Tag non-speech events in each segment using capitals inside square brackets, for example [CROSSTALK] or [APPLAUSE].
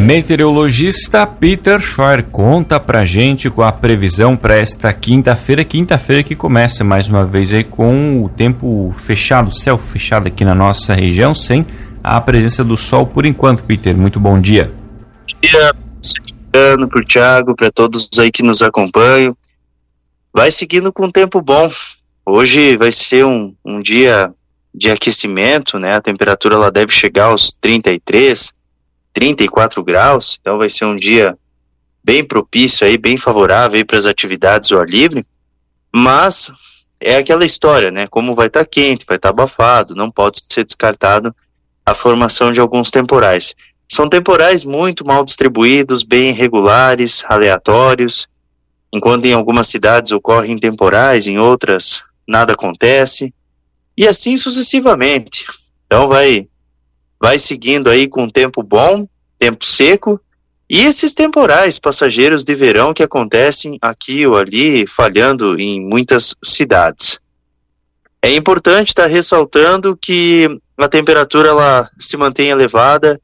Meteorologista Peter Scheuer conta pra gente com a previsão para esta quinta-feira. Quinta-feira que começa mais uma vez aí com o tempo fechado, céu fechado aqui na nossa região, sem a presença do sol por enquanto, Peter. Muito bom dia. Bom dia, Luciano, por Thiago, para todos aí que nos acompanham. Vai seguindo com tempo bom. Hoje vai ser um, um dia de aquecimento, né? A temperatura ela deve chegar aos 33, 34 graus, então vai ser um dia bem propício aí, bem favorável para as atividades ao ar livre. Mas é aquela história, né? Como vai estar tá quente, vai estar tá abafado, não pode ser descartado a formação de alguns temporais. São temporais muito mal distribuídos, bem irregulares, aleatórios, enquanto em algumas cidades ocorrem temporais, em outras nada acontece, e assim sucessivamente. Então vai vai seguindo aí com tempo bom, tempo seco, e esses temporais passageiros de verão que acontecem aqui ou ali, falhando em muitas cidades. É importante estar ressaltando que a temperatura ela se mantém elevada,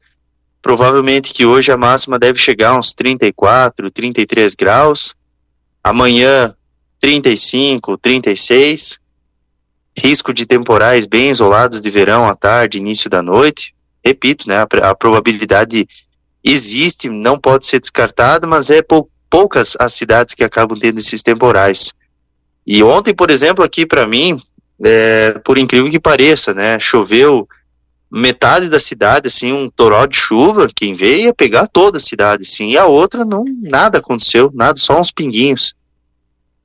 provavelmente que hoje a máxima deve chegar a uns 34, 33 graus, amanhã 35, 36, risco de temporais bem isolados de verão à tarde, início da noite, repito, né, a, a probabilidade existe, não pode ser descartada, mas é pou, poucas as cidades que acabam tendo esses temporais. E ontem, por exemplo, aqui para mim, é, por incrível que pareça, né? Choveu metade da cidade, assim, um toró de chuva, quem veio ia pegar toda a cidade, assim, e a outra não, nada aconteceu, nada, só uns pinguinhos.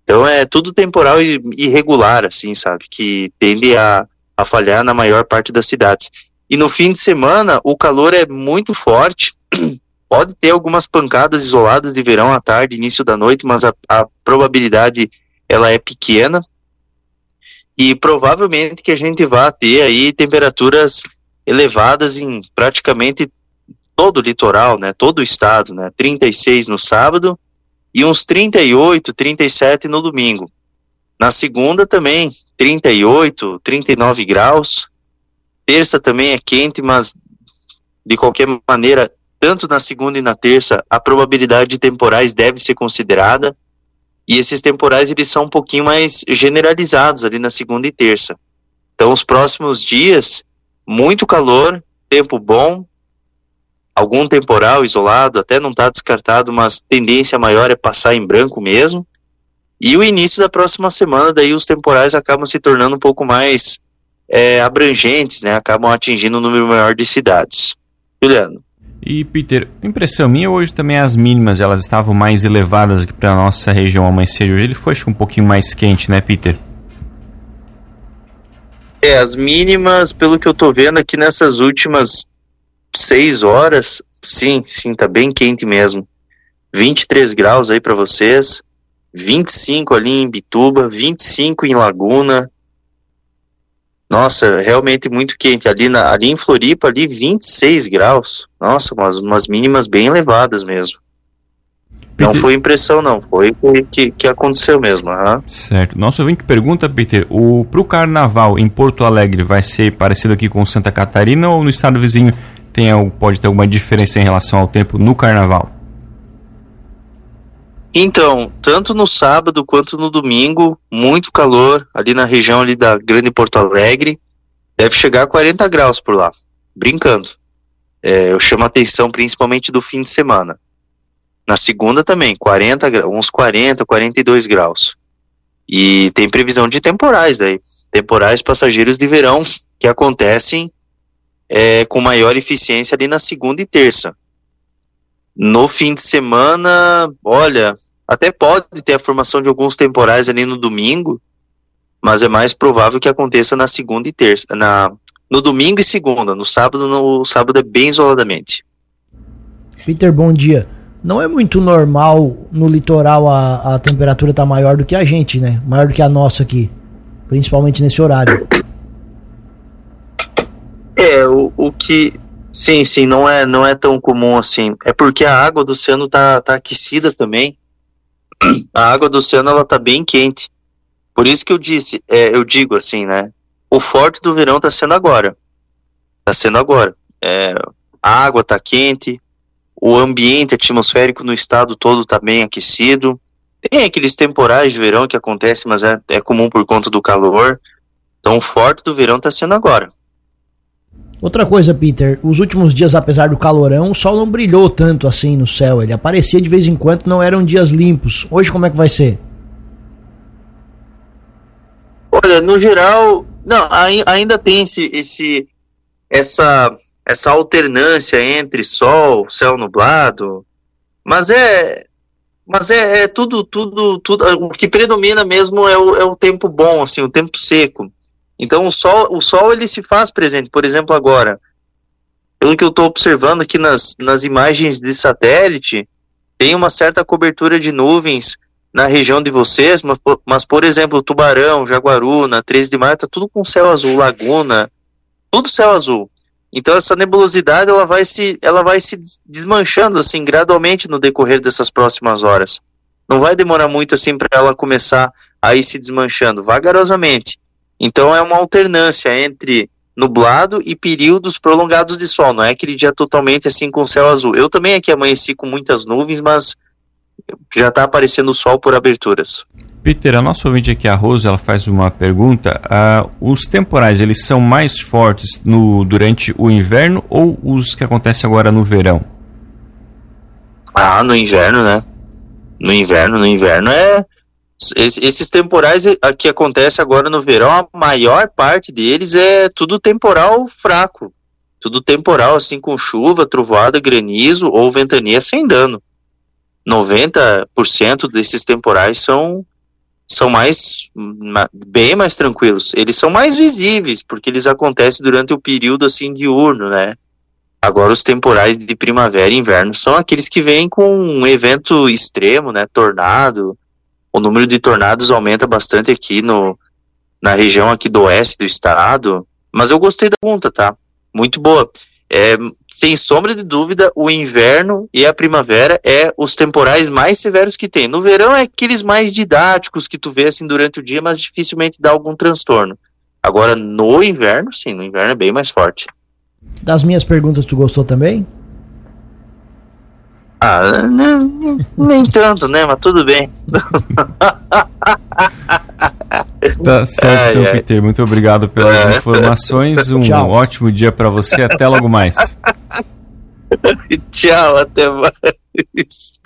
Então é tudo temporal e irregular, assim, sabe, que tende a, a falhar na maior parte das cidades. E no fim de semana, o calor é muito forte, [CLEARS THROAT] pode ter algumas pancadas isoladas de verão à tarde, início da noite, mas a, a probabilidade ela é pequena, e provavelmente que a gente vai ter aí temperaturas elevadas em praticamente todo o litoral, né, todo o estado, né, 36 no sábado e uns 38, 37 no domingo. Na segunda também, 38, 39 graus. Terça também é quente, mas de qualquer maneira, tanto na segunda e na terça, a probabilidade de temporais deve ser considerada. E esses temporais eles são um pouquinho mais generalizados ali na segunda e terça. Então, os próximos dias, muito calor, tempo bom, algum temporal isolado, até não está descartado, mas tendência maior é passar em branco mesmo. E o início da próxima semana, daí os temporais acabam se tornando um pouco mais é, abrangentes, né? Acabam atingindo um número maior de cidades. Juliano. E Peter, impressão minha hoje também as mínimas elas estavam mais elevadas aqui para nossa região amanhecer hoje. Ele foi acho, um pouquinho mais quente, né, Peter? É, as mínimas, pelo que eu tô vendo aqui nessas últimas seis horas, sim, sim, tá bem quente mesmo. 23 graus aí para vocês, 25 ali em Bituba, 25 em Laguna, nossa, realmente muito quente. Ali, na, ali em Floripa, ali 26 graus. Nossa, umas, umas mínimas bem elevadas mesmo. Não foi impressão, não. Foi o que, que aconteceu mesmo. Uhum. Certo. Nosso ouvinte pergunta, Peter, o, pro carnaval em Porto Alegre vai ser parecido aqui com Santa Catarina ou no estado vizinho tem, pode ter alguma diferença em relação ao tempo no carnaval? Então, tanto no sábado quanto no domingo, muito calor ali na região ali da Grande Porto Alegre. Deve chegar a 40 graus por lá, brincando. É, eu chamo a atenção principalmente do fim de semana. Na segunda também, 40, uns 40, 42 graus. E tem previsão de temporais daí. Temporais passageiros de verão que acontecem é, com maior eficiência ali na segunda e terça. No fim de semana, olha, até pode ter a formação de alguns temporais ali no domingo, mas é mais provável que aconteça na segunda e terça, na no domingo e segunda, no sábado, no sábado é bem isoladamente. Peter, bom dia. Não é muito normal no litoral a, a temperatura tá maior do que a gente, né? Maior do que a nossa aqui, principalmente nesse horário. É, o, o que sim, sim, não é, não é tão comum assim. É porque a água do oceano tá, tá aquecida também. [CLEARS THROAT] A água do oceano ela tá bem quente. Por isso que eu disse, é, eu digo assim, né? O forte do verão tá sendo agora. Tá sendo agora. É, a água tá quente, o ambiente atmosférico no estado todo tá bem aquecido. Tem aqueles temporais de verão que acontecem, mas é, é comum por conta do calor. Então o forte do verão tá sendo agora. Outra coisa, Peter, os últimos dias, apesar do calorão, o sol não brilhou tanto assim no céu. Ele aparecia de vez em quando, não eram dias limpos. Hoje como é que vai ser? Olha, no geral, não, ainda tem esse, esse essa essa alternância entre sol, céu nublado, mas é mas é, é, tudo tudo tudo o que predomina mesmo é o, é o tempo bom, assim, o tempo seco. Então o sol, o sol ele se faz presente. Por exemplo, agora, pelo que eu estou observando aqui nas, nas imagens de satélite, tem uma certa cobertura de nuvens na região de vocês, mas, mas por exemplo, Tubarão, Jaguaruna, 13 de maio, tá tudo com céu azul, Laguna, tudo céu azul. Então essa nebulosidade ela vai se ela vai se desmanchando assim gradualmente no decorrer dessas próximas horas. Não vai demorar muito assim para ela começar a ir se desmanchando, vagarosamente. Então é uma alternância entre nublado e períodos prolongados de sol, não é aquele dia totalmente assim com céu azul. Eu também aqui amanheci com muitas nuvens, mas já está aparecendo o sol por aberturas. Peter, a nossa ouvinte aqui, a Rose, ela faz uma pergunta. Uh, os temporais, eles são mais fortes no, durante o inverno ou os que acontecem agora no verão? Ah, no inverno, né? No inverno, no inverno é esses temporais que acontece agora no verão, a maior parte deles é tudo temporal fraco. Tudo temporal, assim, com chuva, trovoada, granizo ou ventania sem dano. 90% desses temporais são, são mais, bem mais tranquilos. Eles são mais visíveis, porque eles acontecem durante o período, assim, diurno, né? Agora, os temporais de primavera e inverno são aqueles que vêm com um evento extremo, né? Tornado, o número de tornados aumenta bastante aqui no, na região aqui do oeste do estado. Mas eu gostei da pergunta, tá? Muito boa. É, sem sombra de dúvida, o inverno e a primavera é os temporais mais severos que tem. No verão é aqueles mais didáticos que tu vê assim durante o dia, mas dificilmente dá algum transtorno. Agora, no inverno, sim, no inverno é bem mais forte. Das minhas perguntas, tu gostou também? Ah, nem, nem tanto, né? Mas tudo bem. [LAUGHS] Tá certo, ai, então, Peter. Muito obrigado pelas é. informações. Um Tchau. ótimo dia para você. Até logo mais. [LAUGHS] Tchau, até mais.